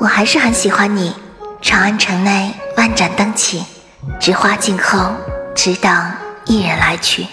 我还是很喜欢你。长安城内万盏灯起，菊花静候，只等一人来取。